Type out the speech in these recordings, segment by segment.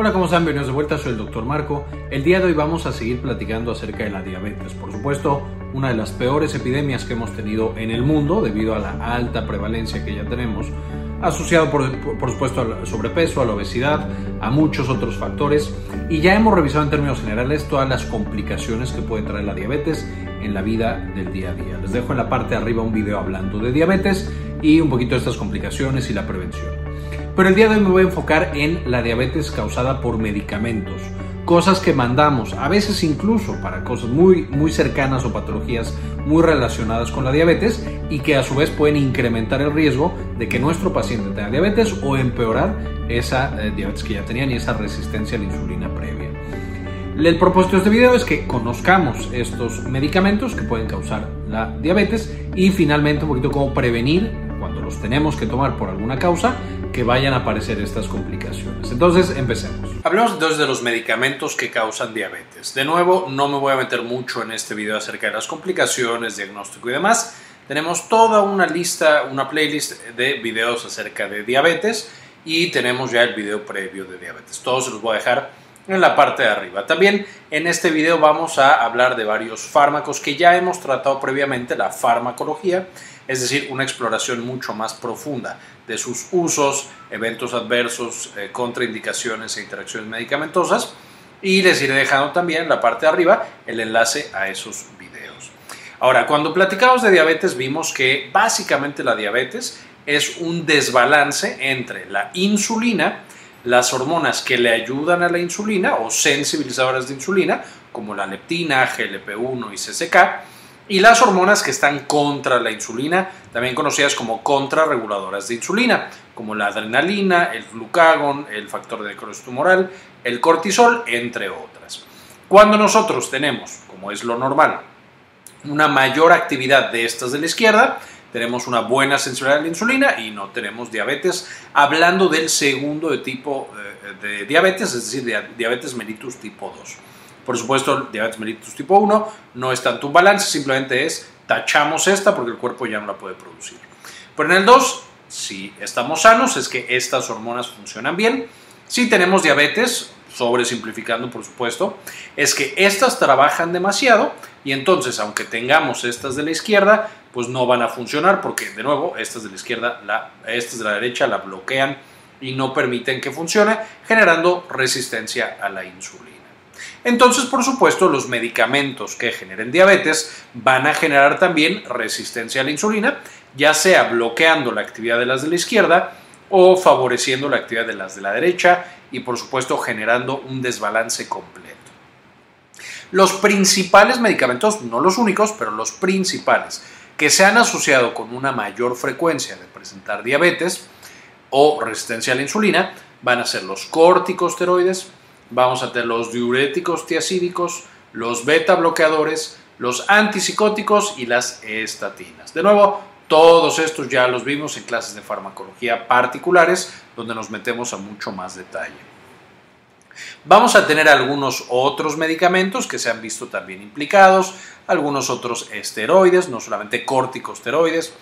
Hola, ¿cómo están? Bienvenidos de vuelta, soy el Dr. Marco. El día de hoy vamos a seguir platicando acerca de la diabetes. Por supuesto, una de las peores epidemias que hemos tenido en el mundo debido a la alta prevalencia que ya tenemos, asociado por, por, supuesto al sobrepeso, a la obesidad, a muchos otros factores. Y ya hemos revisado en términos generales todas las complicaciones que puede traer la diabetes en la vida del día a día. Les dejo en la parte de arriba un video hablando de diabetes y un poquito de estas complicaciones y la prevención. Pero el día de hoy me voy a enfocar en la diabetes causada por medicamentos, cosas que mandamos, a veces incluso para cosas muy, muy cercanas o patologías muy relacionadas con la diabetes y que a su vez pueden incrementar el riesgo de que nuestro paciente tenga diabetes o empeorar esa eh, diabetes que ya tenían y esa resistencia a la insulina previa. El propósito de este video es que conozcamos estos medicamentos que pueden causar la diabetes y finalmente un poquito cómo prevenir cuando los tenemos que tomar por alguna causa que vayan a aparecer estas complicaciones. Entonces, empecemos. Hablemos entonces de los medicamentos que causan diabetes. De nuevo, no me voy a meter mucho en este video acerca de las complicaciones, diagnóstico y demás. Tenemos toda una lista, una playlist de videos acerca de diabetes y tenemos ya el video previo de diabetes. Todos se los voy a dejar en la parte de arriba. También en este video vamos a hablar de varios fármacos que ya hemos tratado previamente, la farmacología, es decir, una exploración mucho más profunda de sus usos, eventos adversos, eh, contraindicaciones e interacciones medicamentosas. Y les iré dejando también en la parte de arriba el enlace a esos videos. Ahora, cuando platicamos de diabetes vimos que básicamente la diabetes es un desbalance entre la insulina, las hormonas que le ayudan a la insulina o sensibilizadoras de insulina, como la leptina, GLP-1 y CCK, y las hormonas que están contra la insulina, también conocidas como contrarreguladoras de insulina, como la adrenalina, el glucagón, el factor de necrosis tumoral, el cortisol, entre otras. Cuando nosotros tenemos, como es lo normal, una mayor actividad de estas de la izquierda, tenemos una buena sensibilidad a la insulina y no tenemos diabetes. Hablando del segundo de tipo eh, de diabetes, es decir, diabetes mellitus tipo 2. Por supuesto, diabetes mellitus tipo 1 no es tanto un balance, simplemente es tachamos esta porque el cuerpo ya no la puede producir. Pero en el 2, si estamos sanos, es que estas hormonas funcionan bien. Si tenemos diabetes, sobresimplificando por supuesto, es que estas trabajan demasiado y entonces aunque tengamos estas de la izquierda, pues no van a funcionar porque de nuevo estas de la izquierda, la, estas de la derecha la bloquean y no permiten que funcione, generando resistencia a la insulina. Entonces, por supuesto, los medicamentos que generen diabetes van a generar también resistencia a la insulina, ya sea bloqueando la actividad de las de la izquierda o favoreciendo la actividad de las de la derecha y por supuesto generando un desbalance completo. Los principales medicamentos, no los únicos, pero los principales, que se han asociado con una mayor frecuencia de presentar diabetes o resistencia a la insulina, van a ser los corticosteroides, vamos a tener los diuréticos tiacídicos, los beta bloqueadores, los antipsicóticos y las estatinas. De nuevo, todos estos ya los vimos en clases de farmacología particulares, donde nos metemos a mucho más detalle. Vamos a tener algunos otros medicamentos que se han visto también implicados, algunos otros esteroides, no solamente corticosteroides,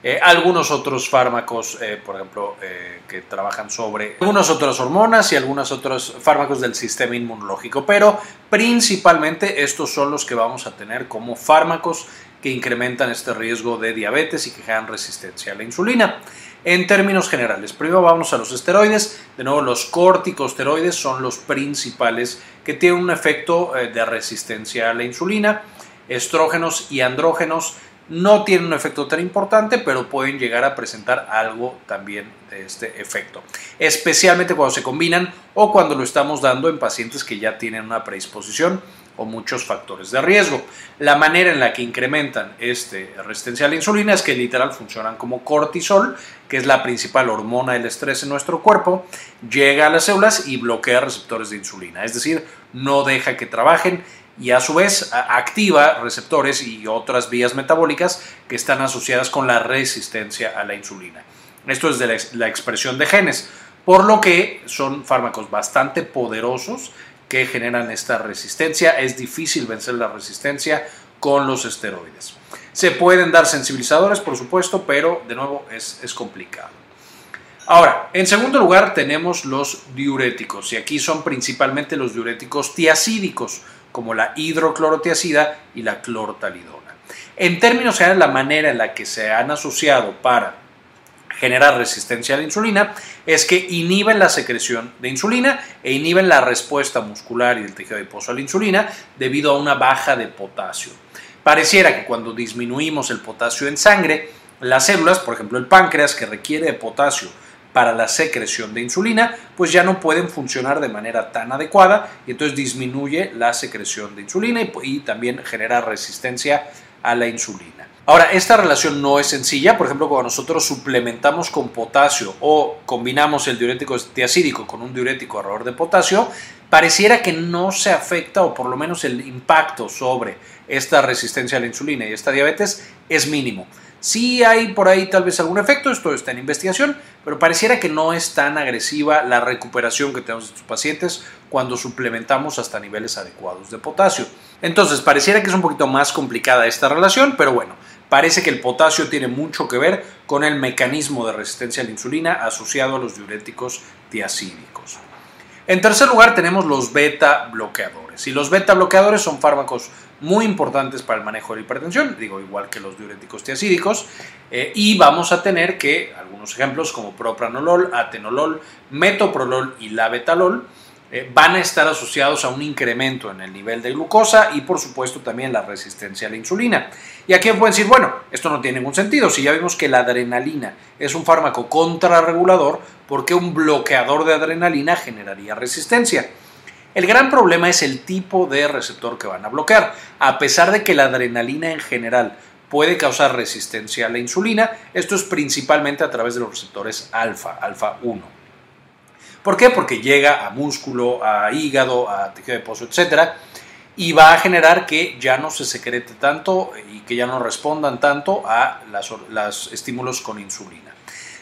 eh, algunos otros fármacos, eh, por ejemplo, eh, que trabajan sobre algunas otras hormonas y algunos otros fármacos del sistema inmunológico, pero principalmente estos son los que vamos a tener como fármacos que incrementan este riesgo de diabetes y que generan resistencia a la insulina. En términos generales, primero vamos a los esteroides. De nuevo, los corticosteroides son los principales que tienen un efecto de resistencia a la insulina. Estrógenos y andrógenos no tienen un efecto tan importante, pero pueden llegar a presentar algo también de este efecto, especialmente cuando se combinan o cuando lo estamos dando en pacientes que ya tienen una predisposición o muchos factores de riesgo. La manera en la que incrementan este resistencia a la insulina es que literal funcionan como cortisol, que es la principal hormona del estrés en nuestro cuerpo, llega a las células y bloquea receptores de insulina, es decir, no deja que trabajen y a su vez activa receptores y otras vías metabólicas que están asociadas con la resistencia a la insulina. Esto es de la expresión de genes, por lo que son fármacos bastante poderosos que generan esta resistencia. Es difícil vencer la resistencia con los esteroides. Se pueden dar sensibilizadores, por supuesto, pero de nuevo es, es complicado. Ahora, en segundo lugar tenemos los diuréticos y aquí son principalmente los diuréticos tiacídicos como la hidroclorotiacida y la clortalidona. En términos generales, la manera en la que se han asociado para generar resistencia a la insulina es que inhiben la secreción de insulina e inhiben la respuesta muscular y del tejido adiposo a la insulina debido a una baja de potasio. Pareciera que cuando disminuimos el potasio en sangre, las células, por ejemplo el páncreas que requiere de potasio para la secreción de insulina, pues ya no pueden funcionar de manera tan adecuada y entonces disminuye la secreción de insulina y, también genera resistencia a la insulina. Ahora, esta relación no es sencilla, por ejemplo, cuando nosotros suplementamos con potasio o combinamos el diurético tiacídico con un diurético ahorrador de potasio, pareciera que no se afecta o por lo menos el impacto sobre esta resistencia a la insulina y esta diabetes es mínimo. Sí hay por ahí tal vez algún efecto, esto está en investigación, pero pareciera que no es tan agresiva la recuperación que tenemos de estos pacientes cuando suplementamos hasta niveles adecuados de potasio. Entonces, pareciera que es un poquito más complicada esta relación, pero bueno, parece que el potasio tiene mucho que ver con el mecanismo de resistencia a la insulina asociado a los diuréticos tiacídicos. En tercer lugar tenemos los beta bloqueadores. Y los beta bloqueadores son fármacos muy importantes para el manejo de la hipertensión, digo, igual que los diuréticos tiacídicos, eh, y vamos a tener que algunos ejemplos como propranolol, atenolol, metoprolol y labetalol eh, van a estar asociados a un incremento en el nivel de glucosa y por supuesto también la resistencia a la insulina. Y aquí pueden decir, bueno, esto no tiene ningún sentido, si ya vimos que la adrenalina es un fármaco contrarregulador, ¿por qué un bloqueador de adrenalina generaría resistencia? El gran problema es el tipo de receptor que van a bloquear. A pesar de que la adrenalina en general puede causar resistencia a la insulina, esto es principalmente a través de los receptores alfa, alfa 1. ¿Por qué? Porque llega a músculo, a hígado, a tejido de pozo, etc. Y va a generar que ya no se secrete tanto y que ya no respondan tanto a los estímulos con insulina.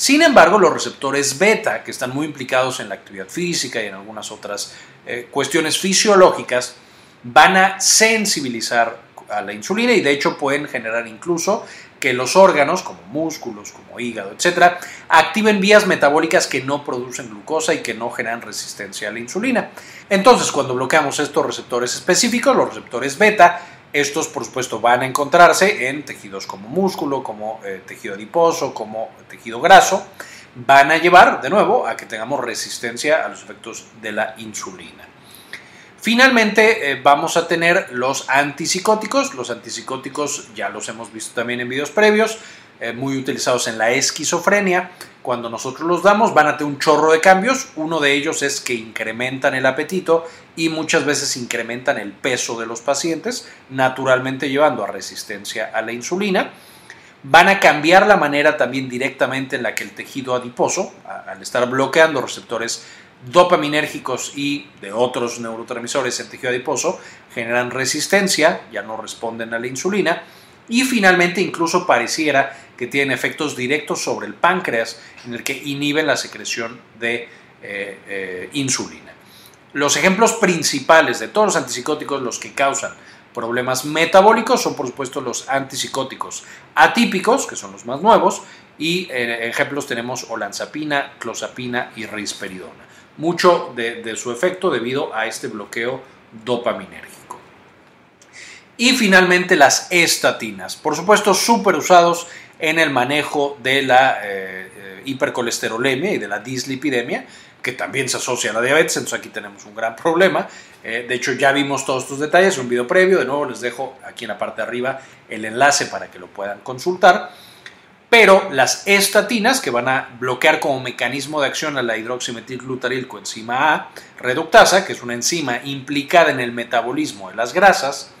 Sin embargo, los receptores beta, que están muy implicados en la actividad física y en algunas otras eh, cuestiones fisiológicas, van a sensibilizar a la insulina y de hecho pueden generar incluso que los órganos, como músculos, como hígado, etc., activen vías metabólicas que no producen glucosa y que no generan resistencia a la insulina. Entonces, cuando bloqueamos estos receptores específicos, los receptores beta, estos, por supuesto, van a encontrarse en tejidos como músculo, como eh, tejido adiposo, como tejido graso. Van a llevar, de nuevo, a que tengamos resistencia a los efectos de la insulina. Finalmente, eh, vamos a tener los antipsicóticos. Los antipsicóticos ya los hemos visto también en videos previos, eh, muy utilizados en la esquizofrenia cuando nosotros los damos van a tener un chorro de cambios. Uno de ellos es que incrementan el apetito y muchas veces incrementan el peso de los pacientes, naturalmente llevando a resistencia a la insulina. Van a cambiar la manera también directamente en la que el tejido adiposo, al estar bloqueando receptores dopaminérgicos y de otros neurotransmisores en tejido adiposo, generan resistencia, ya no responden a la insulina y finalmente incluso pareciera que tienen efectos directos sobre el páncreas en el que inhiben la secreción de eh, eh, insulina. Los ejemplos principales de todos los antipsicóticos, los que causan problemas metabólicos, son por supuesto los antipsicóticos atípicos, que son los más nuevos, y eh, ejemplos tenemos olanzapina, clozapina y risperidona. Mucho de, de su efecto debido a este bloqueo dopaminérgico. Y finalmente las estatinas, por supuesto súper usados en el manejo de la eh, eh, hipercolesterolemia y de la dislipidemia, que también se asocia a la diabetes, entonces aquí tenemos un gran problema. Eh, de hecho, ya vimos todos estos detalles en un video previo, de nuevo les dejo aquí en la parte de arriba el enlace para que lo puedan consultar. Pero las estatinas, que van a bloquear como mecanismo de acción a la hidroximetilglutaril coenzima A reductasa, que es una enzima implicada en el metabolismo de las grasas,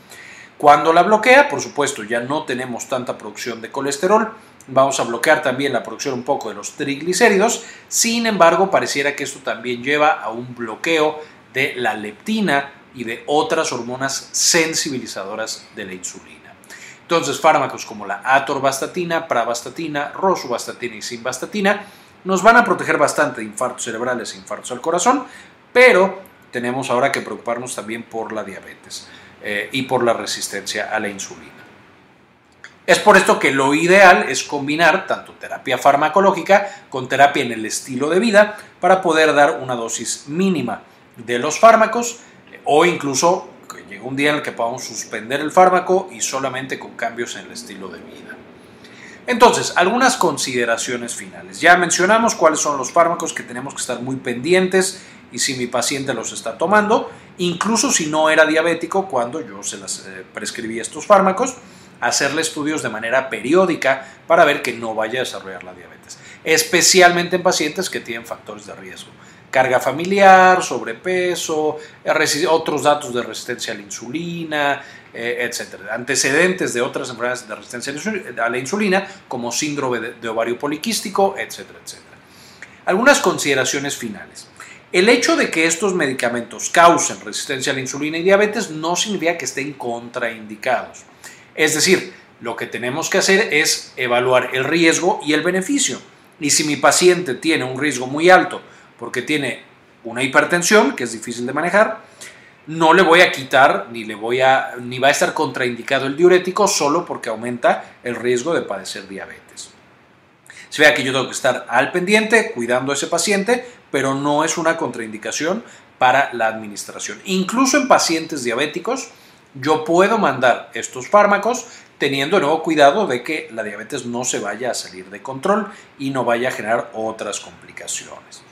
cuando la bloquea, por supuesto, ya no tenemos tanta producción de colesterol, vamos a bloquear también la producción un poco de los triglicéridos, sin embargo, pareciera que esto también lleva a un bloqueo de la leptina y de otras hormonas sensibilizadoras de la insulina. Entonces, fármacos como la atorvastatina, pravastatina, rosuvastatina y simvastatina nos van a proteger bastante de infartos cerebrales e infartos al corazón, pero tenemos ahora que preocuparnos también por la diabetes. Eh, y por la resistencia a la insulina. Es por esto que lo ideal es combinar tanto terapia farmacológica con terapia en el estilo de vida para poder dar una dosis mínima de los fármacos o incluso que llegue un día en el que podamos suspender el fármaco y solamente con cambios en el estilo de vida. Entonces, algunas consideraciones finales. Ya mencionamos cuáles son los fármacos que tenemos que estar muy pendientes y si mi paciente los está tomando, incluso si no era diabético cuando yo se las eh, prescribí estos fármacos, hacerle estudios de manera periódica para ver que no vaya a desarrollar la diabetes, especialmente en pacientes que tienen factores de riesgo. Carga familiar, sobrepeso, otros datos de resistencia a la insulina, eh, etcétera. Antecedentes de otras enfermedades de resistencia a la insulina, como síndrome de ovario poliquístico, etcétera, etcétera. Algunas consideraciones finales. El hecho de que estos medicamentos causen resistencia a la insulina y diabetes no significa que estén contraindicados. Es decir, lo que tenemos que hacer es evaluar el riesgo y el beneficio. Y si mi paciente tiene un riesgo muy alto porque tiene una hipertensión, que es difícil de manejar, no le voy a quitar ni le voy a ni va a estar contraindicado el diurético solo porque aumenta el riesgo de padecer diabetes. Se vea que yo tengo que estar al pendiente cuidando a ese paciente, pero no es una contraindicación para la administración. Incluso en pacientes diabéticos, yo puedo mandar estos fármacos teniendo de nuevo cuidado de que la diabetes no se vaya a salir de control y no vaya a generar otras complicaciones.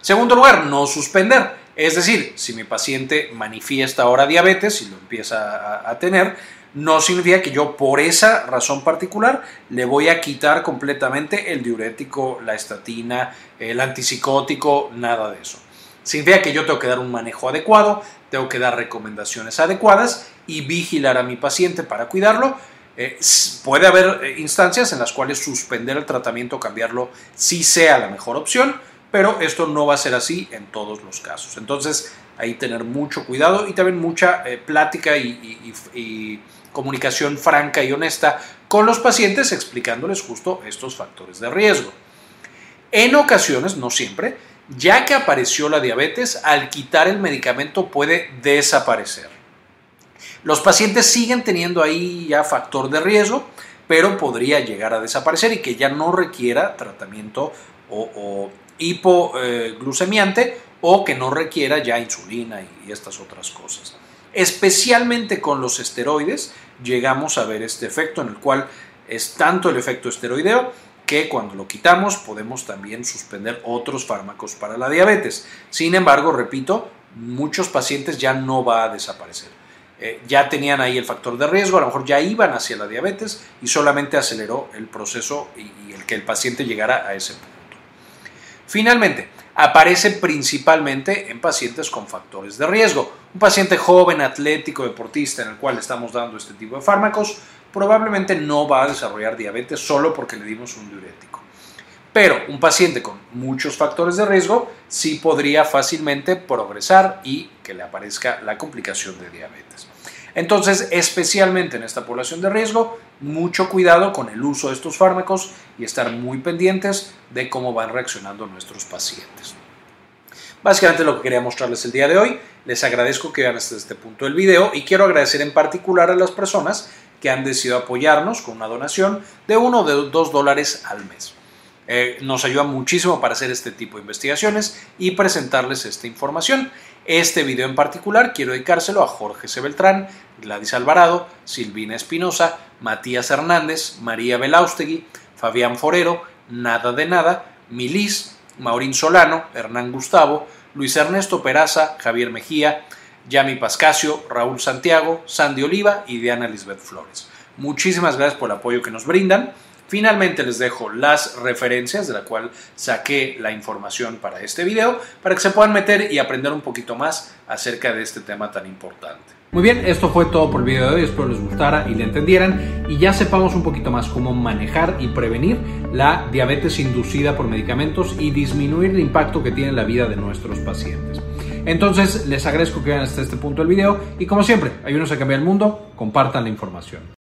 Segundo lugar, no suspender. Es decir, si mi paciente manifiesta ahora diabetes y lo empieza a, tener, no significa que yo por esa razón particular le voy a quitar completamente el diurético, la estatina, el antipsicótico, nada de eso. Significa que yo tengo que dar un manejo adecuado, tengo que dar recomendaciones adecuadas y vigilar a mi paciente para cuidarlo. Eh, puede haber eh, instancias en las cuales suspender el tratamiento o cambiarlo sí sea la mejor opción, pero esto no va a ser así en todos los casos. Entonces, ahí tener mucho cuidado y también mucha eh, plática y comunicación franca y honesta con los pacientes explicándoles justo estos factores de riesgo. En ocasiones, no siempre, ya que apareció la diabetes, al quitar el medicamento puede desaparecer. Los pacientes siguen teniendo ahí ya factor de riesgo, pero podría llegar a desaparecer y que ya no requiera tratamiento o, hipoglucemiante o que no requiera ya insulina y estas otras cosas. Especialmente con los esteroides llegamos a ver este efecto en el cual es tanto el efecto esteroideo que cuando lo quitamos podemos también suspender otros fármacos para la diabetes. Sin embargo, repito, muchos pacientes ya no va a desaparecer. Eh, ya tenían ahí el factor de riesgo, a lo mejor ya iban hacia la diabetes y solamente aceleró el proceso y el que el paciente llegara a ese punto. Finalmente, aparece principalmente en pacientes con factores de riesgo. Un paciente joven, atlético, deportista en el cual estamos dando este tipo de fármacos probablemente no va a desarrollar diabetes solo porque le dimos un diurético. Pero un paciente con muchos factores de riesgo sí podría fácilmente progresar y que le aparezca la complicación de diabetes. Entonces, especialmente en esta población de riesgo, mucho cuidado con el uso de estos fármacos y estar muy pendientes de cómo van reaccionando nuestros pacientes. Básicamente lo que quería mostrarles el día de hoy. Les agradezco que vean hasta este punto del video y quiero agradecer en particular a las personas que han decidido apoyarnos con una donación de uno o de dos dólares al mes. Eh, nos ayuda muchísimo para hacer este tipo de investigaciones y presentarles esta información. Este video en particular quiero dedicárselo a Jorge C. Beltrán, Gladys Alvarado, Silvina Espinosa, Matías Hernández, María Belaustegui, Fabián Forero, Nada de Nada, Milis, Maurín Solano, Hernán Gustavo, Luis Ernesto Peraza, Javier Mejía, Yami Pascasio, Raúl Santiago, Sandy Oliva y Diana Lisbeth Flores. Muchísimas gracias por el apoyo que nos brindan. Finalmente les dejo las referencias de la cual saqué la información para este video para que se puedan meter y aprender un poquito más acerca de este tema tan importante. Muy bien, esto fue todo por el video de hoy, espero les gustara y le entendieran y ya sepamos un poquito más cómo manejar y prevenir la diabetes inducida por medicamentos y disminuir el impacto que tiene en la vida de nuestros pacientes. Entonces les agradezco que vean hasta este punto del video y como siempre, ayúdenos a cambiar el mundo, compartan la información.